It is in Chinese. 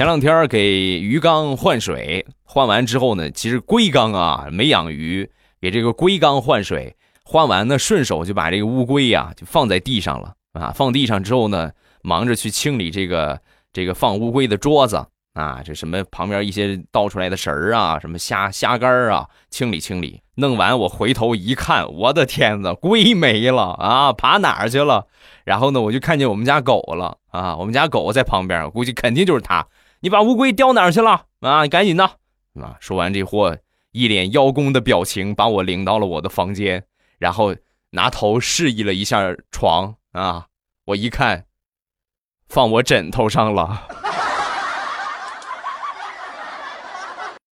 前两天给鱼缸换水，换完之后呢，其实龟缸啊没养鱼，给这个龟缸换水，换完呢顺手就把这个乌龟呀就放在地上了啊。放地上之后呢，忙着去清理这个这个放乌龟的桌子啊，这什么旁边一些倒出来的食儿啊，什么虾虾干儿啊，清理清理。弄完我回头一看，我的天哪，龟没了啊，爬哪儿去了？然后呢，我就看见我们家狗了啊，我们家狗在旁边，估计肯定就是它。你把乌龟叼哪儿去了啊？赶紧的啊！说完这货，一脸邀功的表情，把我领到了我的房间，然后拿头示意了一下床啊。我一看，放我枕头上了。